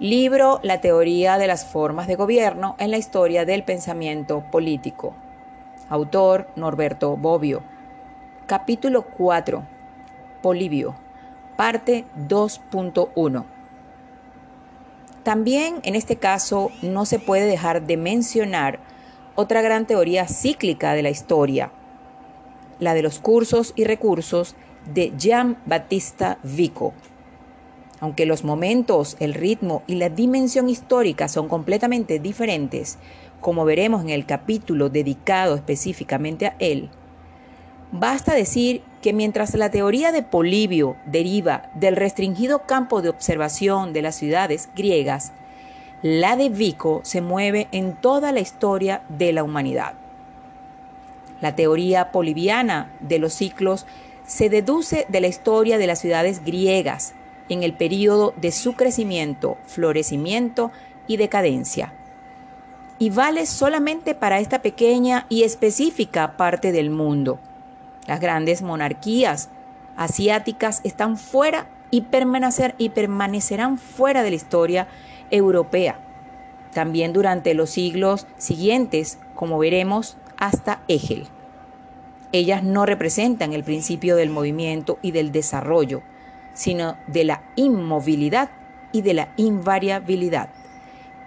Libro La teoría de las formas de gobierno en la historia del pensamiento político. Autor Norberto Bobbio. Capítulo 4. Polibio. Parte 2.1. También en este caso no se puede dejar de mencionar otra gran teoría cíclica de la historia, la de los cursos y recursos de Jean Battista Vico. Aunque los momentos, el ritmo y la dimensión histórica son completamente diferentes, como veremos en el capítulo dedicado específicamente a él, basta decir que mientras la teoría de Polibio deriva del restringido campo de observación de las ciudades griegas, la de Vico se mueve en toda la historia de la humanidad. La teoría poliviana de los ciclos se deduce de la historia de las ciudades griegas en el periodo de su crecimiento, florecimiento y decadencia. Y vale solamente para esta pequeña y específica parte del mundo. Las grandes monarquías asiáticas están fuera y, permanecer, y permanecerán fuera de la historia europea, también durante los siglos siguientes, como veremos, hasta Hegel. Ellas no representan el principio del movimiento y del desarrollo, sino de la inmovilidad y de la invariabilidad,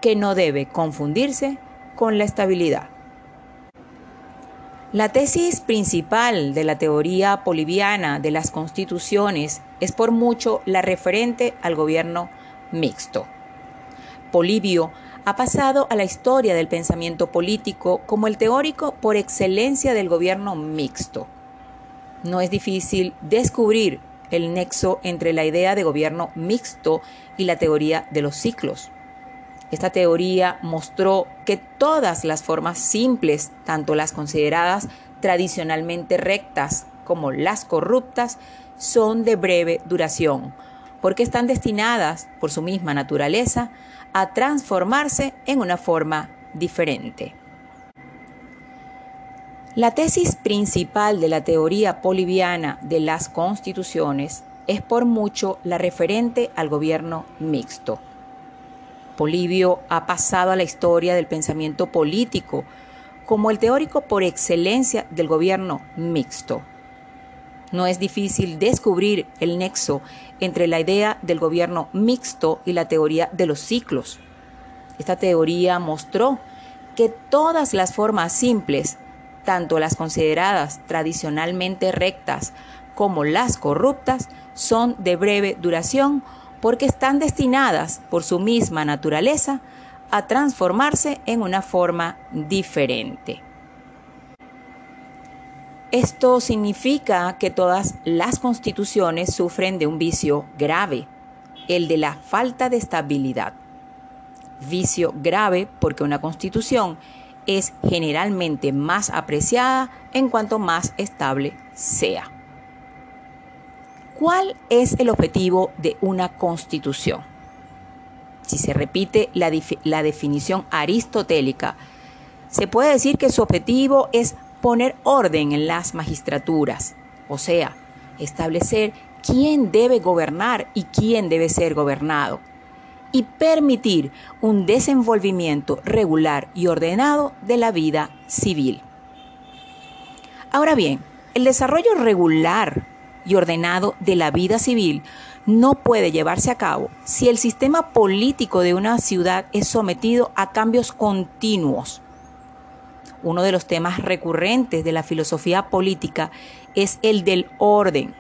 que no debe confundirse con la estabilidad. La tesis principal de la teoría boliviana de las constituciones es por mucho la referente al gobierno mixto. Polibio ha pasado a la historia del pensamiento político como el teórico por excelencia del gobierno mixto. No es difícil descubrir el nexo entre la idea de gobierno mixto y la teoría de los ciclos. Esta teoría mostró que todas las formas simples, tanto las consideradas tradicionalmente rectas como las corruptas, son de breve duración, porque están destinadas, por su misma naturaleza, a transformarse en una forma diferente. La tesis principal de la teoría boliviana de las constituciones es por mucho la referente al gobierno mixto. Polibio ha pasado a la historia del pensamiento político como el teórico por excelencia del gobierno mixto. No es difícil descubrir el nexo entre la idea del gobierno mixto y la teoría de los ciclos. Esta teoría mostró que todas las formas simples, tanto las consideradas tradicionalmente rectas como las corruptas, son de breve duración porque están destinadas por su misma naturaleza a transformarse en una forma diferente. Esto significa que todas las constituciones sufren de un vicio grave, el de la falta de estabilidad. Vicio grave porque una constitución es generalmente más apreciada en cuanto más estable sea. ¿Cuál es el objetivo de una constitución? Si se repite la, la definición aristotélica, se puede decir que su objetivo es poner orden en las magistraturas, o sea, establecer quién debe gobernar y quién debe ser gobernado, y permitir un desenvolvimiento regular y ordenado de la vida civil. Ahora bien, el desarrollo regular y ordenado de la vida civil no puede llevarse a cabo si el sistema político de una ciudad es sometido a cambios continuos uno de los temas recurrentes de la filosofía política es el del orden.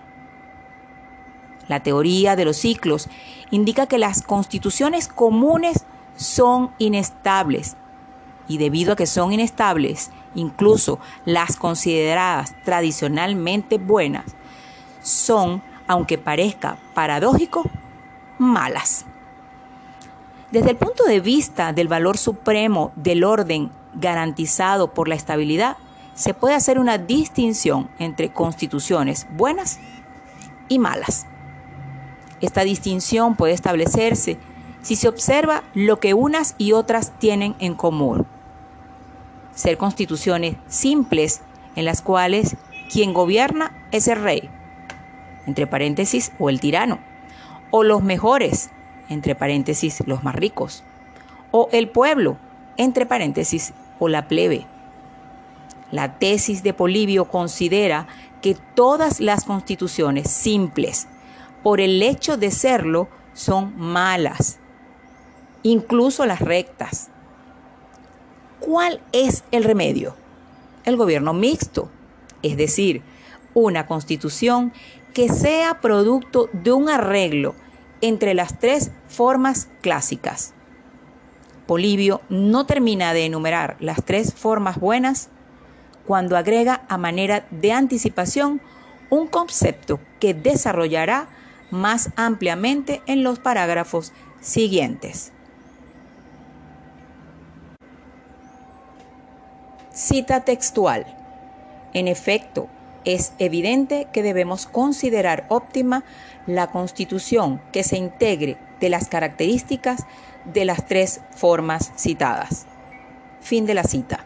La teoría de los ciclos indica que las constituciones comunes son inestables y debido a que son inestables, incluso las consideradas tradicionalmente buenas, son, aunque parezca paradójico, malas. Desde el punto de vista del valor supremo del orden garantizado por la estabilidad, se puede hacer una distinción entre constituciones buenas y malas. Esta distinción puede establecerse si se observa lo que unas y otras tienen en común. Ser constituciones simples en las cuales quien gobierna es el rey, entre paréntesis, o el tirano, o los mejores, entre paréntesis, los más ricos, o el pueblo, entre paréntesis, o la plebe. La tesis de Polibio considera que todas las constituciones simples, por el hecho de serlo, son malas, incluso las rectas. ¿Cuál es el remedio? El gobierno mixto, es decir, una constitución que sea producto de un arreglo entre las tres formas clásicas. Polibio no termina de enumerar las tres formas buenas cuando agrega a manera de anticipación un concepto que desarrollará más ampliamente en los parágrafos siguientes. Cita textual. En efecto, es evidente que debemos considerar óptima la constitución que se integre de las características de las tres formas citadas. Fin de la cita.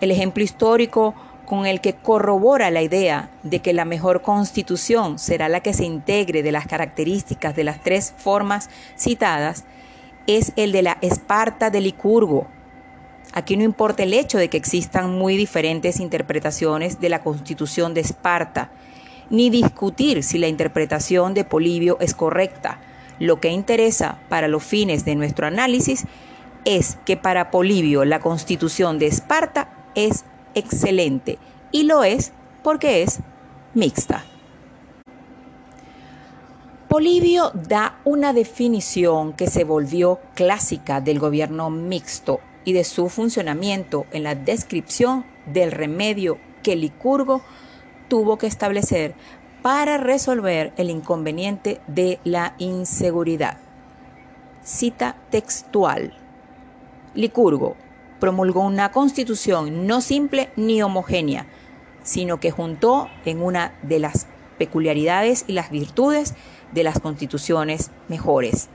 El ejemplo histórico con el que corrobora la idea de que la mejor constitución será la que se integre de las características de las tres formas citadas es el de la Esparta de Licurgo. Aquí no importa el hecho de que existan muy diferentes interpretaciones de la constitución de Esparta, ni discutir si la interpretación de Polibio es correcta. Lo que interesa para los fines de nuestro análisis es que para Polibio la constitución de Esparta es excelente y lo es porque es mixta. Polibio da una definición que se volvió clásica del gobierno mixto y de su funcionamiento en la descripción del remedio que Licurgo tuvo que establecer para resolver el inconveniente de la inseguridad. Cita textual. Licurgo promulgó una constitución no simple ni homogénea, sino que juntó en una de las peculiaridades y las virtudes de las constituciones mejores.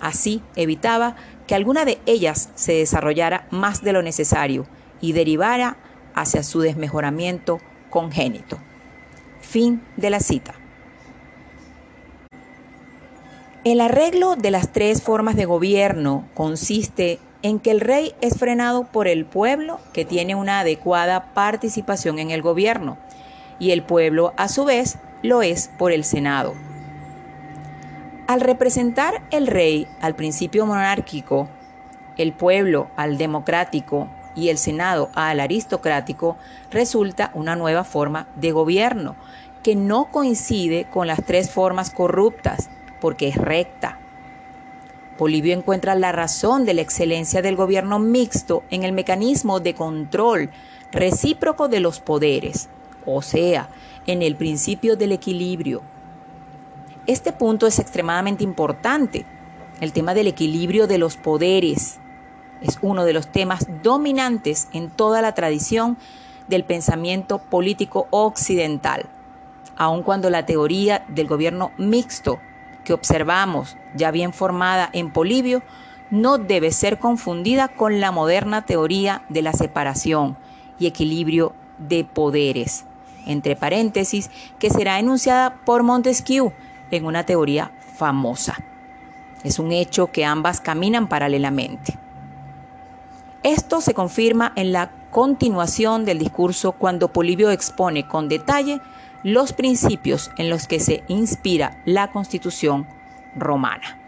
Así evitaba que alguna de ellas se desarrollara más de lo necesario y derivara hacia su desmejoramiento congénito. Fin de la cita. El arreglo de las tres formas de gobierno consiste en que el rey es frenado por el pueblo que tiene una adecuada participación en el gobierno y el pueblo a su vez lo es por el Senado. Al representar el rey al principio monárquico, el pueblo al democrático y el Senado al aristocrático, resulta una nueva forma de gobierno que no coincide con las tres formas corruptas, porque es recta. Polibio encuentra la razón de la excelencia del gobierno mixto en el mecanismo de control recíproco de los poderes, o sea, en el principio del equilibrio. Este punto es extremadamente importante, el tema del equilibrio de los poderes es uno de los temas dominantes en toda la tradición del pensamiento político occidental, aun cuando la teoría del gobierno mixto que observamos ya bien formada en Polibio no debe ser confundida con la moderna teoría de la separación y equilibrio de poderes, entre paréntesis, que será enunciada por Montesquieu en una teoría famosa. Es un hecho que ambas caminan paralelamente. Esto se confirma en la continuación del discurso cuando Polibio expone con detalle los principios en los que se inspira la constitución romana.